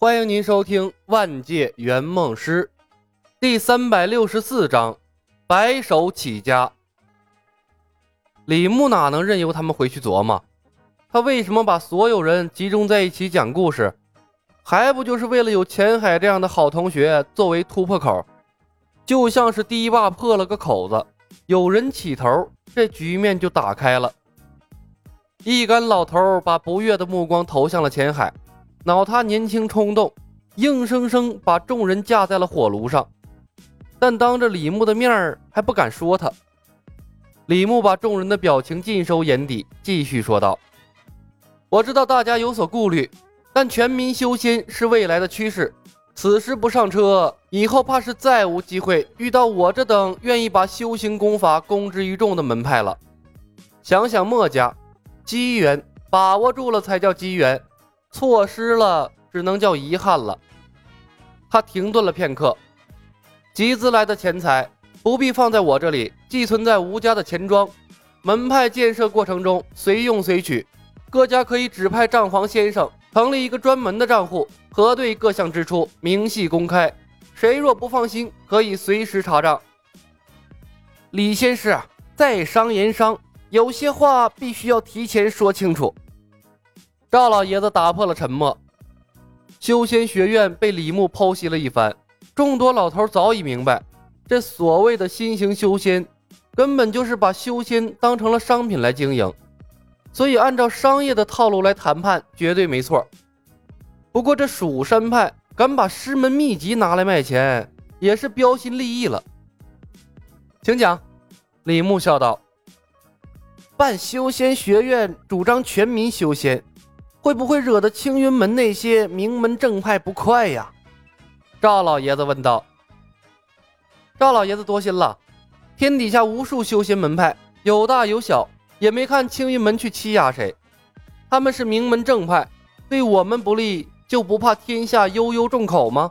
欢迎您收听《万界圆梦师》第三百六十四章：白手起家。李牧哪能任由他们回去琢磨？他为什么把所有人集中在一起讲故事？还不就是为了有钱海这样的好同学作为突破口？就像是堤坝破了个口子，有人起头，这局面就打开了。一干老头把不悦的目光投向了钱海。恼他年轻冲动，硬生生把众人架在了火炉上，但当着李牧的面儿还不敢说他。李牧把众人的表情尽收眼底，继续说道：“我知道大家有所顾虑，但全民修仙是未来的趋势。此时不上车，以后怕是再无机会遇到我这等愿意把修行功法公之于众的门派了。想想墨家，机缘把握住了才叫机缘。”错失了，只能叫遗憾了。他停顿了片刻，集资来的钱财不必放在我这里，寄存在吴家的钱庄。门派建设过程中随用随取，各家可以指派账房先生成立一个专门的账户，核对各项支出，明细公开。谁若不放心，可以随时查账。李先生，在商言商，有些话必须要提前说清楚。赵老爷子打破了沉默。修仙学院被李牧剖析了一番，众多老头早已明白，这所谓的新型修仙，根本就是把修仙当成了商品来经营，所以按照商业的套路来谈判，绝对没错。不过这蜀山派敢把师门秘籍拿来卖钱，也是标新立异了。请讲，李牧笑道：“办修仙学院，主张全民修仙。”会不会惹得青云门那些名门正派不快呀？赵老爷子问道。赵老爷子多心了，天底下无数修仙门派，有大有小，也没看青云门去欺压谁。他们是名门正派，对我们不利，就不怕天下悠悠众口吗？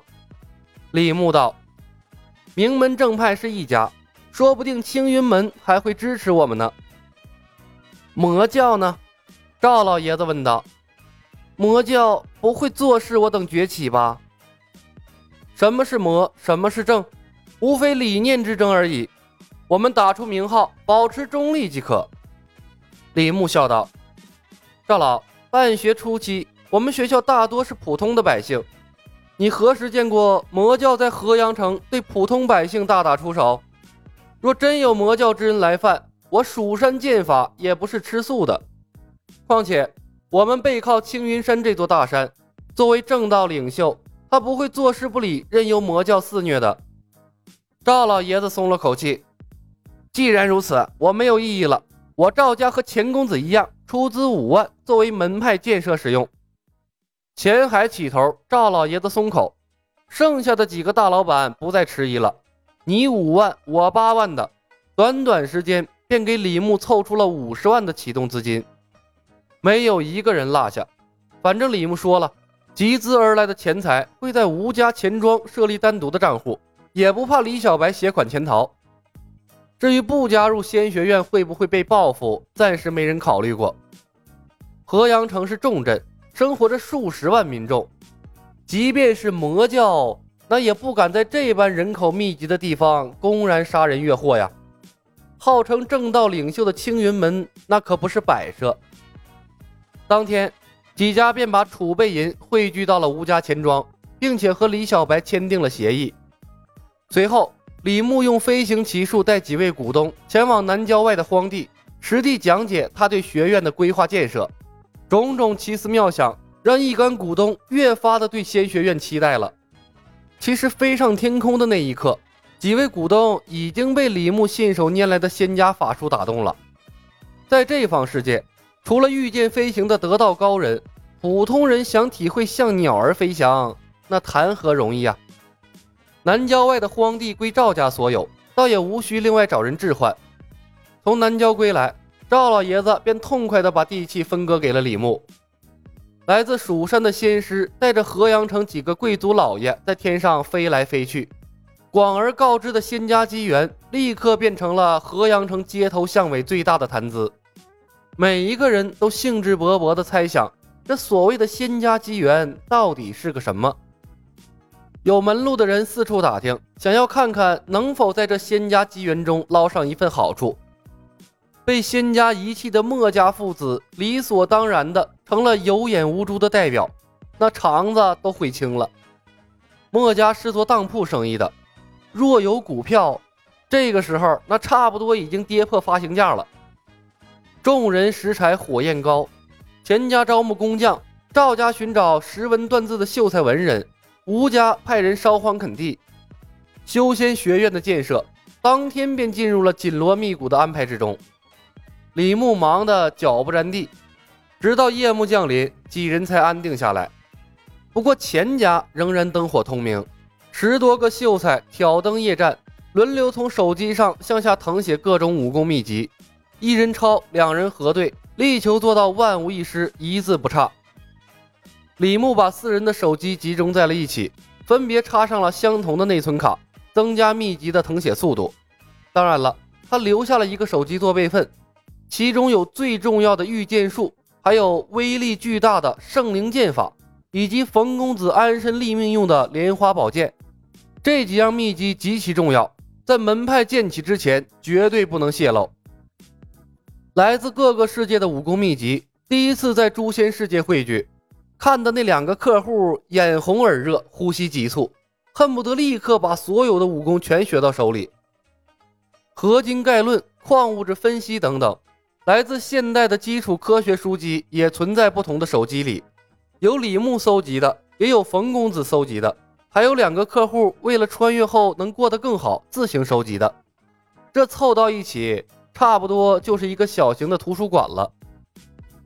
李牧道。名门正派是一家，说不定青云门还会支持我们呢。魔教呢？赵老爷子问道。魔教不会坐视我等崛起吧？什么是魔？什么是正？无非理念之争而已。我们打出名号，保持中立即可。李牧笑道：“赵老，办学初期，我们学校大多是普通的百姓。你何时见过魔教在河阳城对普通百姓大打出手？若真有魔教之人来犯，我蜀山剑法也不是吃素的。况且……”我们背靠青云山这座大山，作为正道领袖，他不会坐视不理，任由魔教肆虐的。赵老爷子松了口气。既然如此，我没有异议了。我赵家和钱公子一样，出资五万作为门派建设使用。钱海起头，赵老爷子松口，剩下的几个大老板不再迟疑了。你五万，我八万的，短短时间便给李牧凑出了五十万的启动资金。没有一个人落下，反正李牧说了，集资而来的钱财会在吴家钱庄设立单独的账户，也不怕李小白携款潜逃。至于不加入仙学院会不会被报复，暂时没人考虑过。河阳城是重镇，生活着数十万民众，即便是魔教，那也不敢在这般人口密集的地方公然杀人越货呀。号称正道领袖的青云门，那可不是摆设。当天，几家便把储备银汇聚到了吴家钱庄，并且和李小白签订了协议。随后，李牧用飞行骑术带几位股东前往南郊外的荒地，实地讲解他对学院的规划建设。种种奇思妙想，让一干股东越发的对仙学院期待了。其实，飞上天空的那一刻，几位股东已经被李牧信手拈来的仙家法术打动了。在这方世界。除了御剑飞行的得道高人，普通人想体会像鸟儿飞翔，那谈何容易啊！南郊外的荒地归赵家所有，倒也无需另外找人置换。从南郊归来，赵老爷子便痛快地把地契分割给了李牧。来自蜀山的仙师带着河阳城几个贵族老爷在天上飞来飞去，广而告之的仙家机缘，立刻变成了河阳城街头巷尾最大的谈资。每一个人都兴致勃勃地猜想这所谓的仙家机缘到底是个什么？有门路的人四处打听，想要看看能否在这仙家机缘中捞上一份好处。被仙家遗弃的墨家父子，理所当然的成了有眼无珠的代表，那肠子都悔青了。墨家是做当铺生意的，若有股票，这个时候那差不多已经跌破发行价了。众人拾柴火焰高，钱家招募工匠，赵家寻找识文断字的秀才文人，吴家派人烧荒垦地。修仙学院的建设当天便进入了紧锣密鼓的安排之中。李牧忙得脚不沾地，直到夜幕降临，几人才安定下来。不过钱家仍然灯火通明，十多个秀才挑灯夜战，轮流从手机上向下誊写各种武功秘籍，一人抄，两人核对，力求做到万无一失，一字不差。李牧把四人的手机集中在了一起，分别插上了相同的内存卡，增加秘籍的誊写速度。当然了，他留下了一个手机做备份。其中有最重要的御剑术，还有威力巨大的圣灵剑法，以及冯公子安身立命用的莲花宝剑。这几样秘籍极其重要，在门派建起之前绝对不能泄露。来自各个世界的武功秘籍第一次在诛仙世界汇聚，看的那两个客户眼红耳热，呼吸急促，恨不得立刻把所有的武功全学到手里。合金概论、矿物质分析等等。来自现代的基础科学书籍也存在不同的手机里，有李牧搜集的，也有冯公子搜集的，还有两个客户为了穿越后能过得更好自行收集的。这凑到一起，差不多就是一个小型的图书馆了。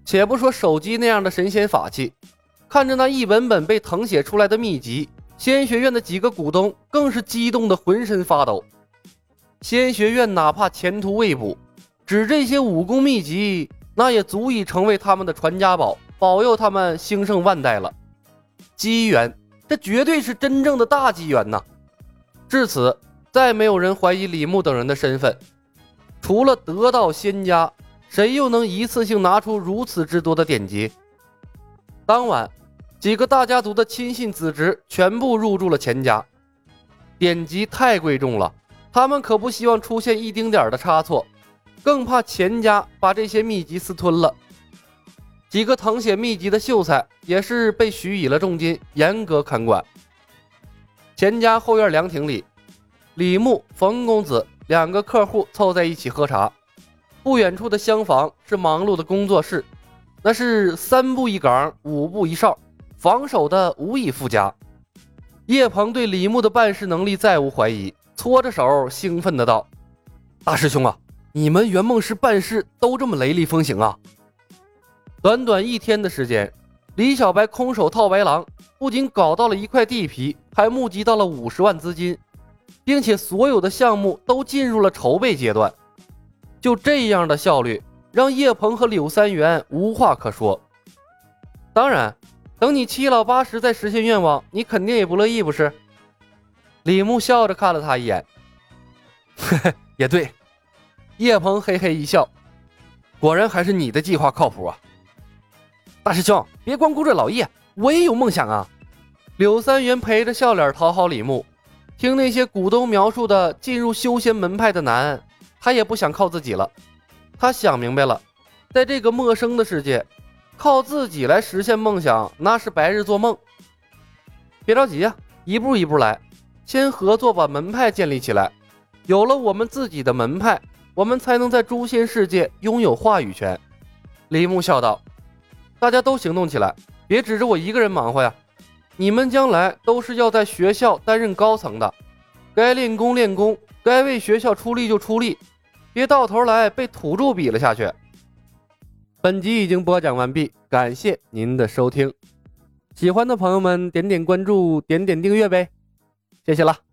且不说手机那样的神仙法器，看着那一本本被誊写出来的秘籍，仙学院的几个股东更是激动的浑身发抖。仙学院哪怕前途未卜。只这些武功秘籍，那也足以成为他们的传家宝，保佑他们兴盛万代了。机缘，这绝对是真正的大机缘呐！至此，再没有人怀疑李牧等人的身份。除了得道仙家，谁又能一次性拿出如此之多的典籍？当晚，几个大家族的亲信子侄全部入住了钱家。典籍太贵重了，他们可不希望出现一丁点的差错。更怕钱家把这些秘籍私吞了。几个誊写秘籍的秀才也是被许以了重金，严格看管。钱家后院凉亭里，李牧、冯公子两个客户凑在一起喝茶。不远处的厢房是忙碌的工作室，那是三步一岗，五步一哨，防守的无以复加。叶鹏对李牧的办事能力再无怀疑，搓着手兴奋的道：“大师兄啊！”你们圆梦师办事都这么雷厉风行啊！短短一天的时间，李小白空手套白狼，不仅搞到了一块地皮，还募集到了五十万资金，并且所有的项目都进入了筹备阶段。就这样的效率，让叶鹏和柳三元无话可说。当然，等你七老八十再实现愿望，你肯定也不乐意，不是？李牧笑着看了他一眼，嘿嘿，也对。叶鹏嘿嘿一笑，果然还是你的计划靠谱啊！大师兄，别光顾着老叶，我也有梦想啊！柳三元陪着笑脸讨好李牧，听那些股东描述的进入修仙门派的难，他也不想靠自己了。他想明白了，在这个陌生的世界，靠自己来实现梦想，那是白日做梦。别着急啊，一步一步来，先合作把门派建立起来，有了我们自己的门派。我们才能在诛仙世界拥有话语权。”李牧笑道，“大家都行动起来，别指着我一个人忙活呀！你们将来都是要在学校担任高层的，该练功练功，该为学校出力就出力，别到头来被土著比了下去。”本集已经播讲完毕，感谢您的收听。喜欢的朋友们点点关注，点点订阅呗，谢谢了。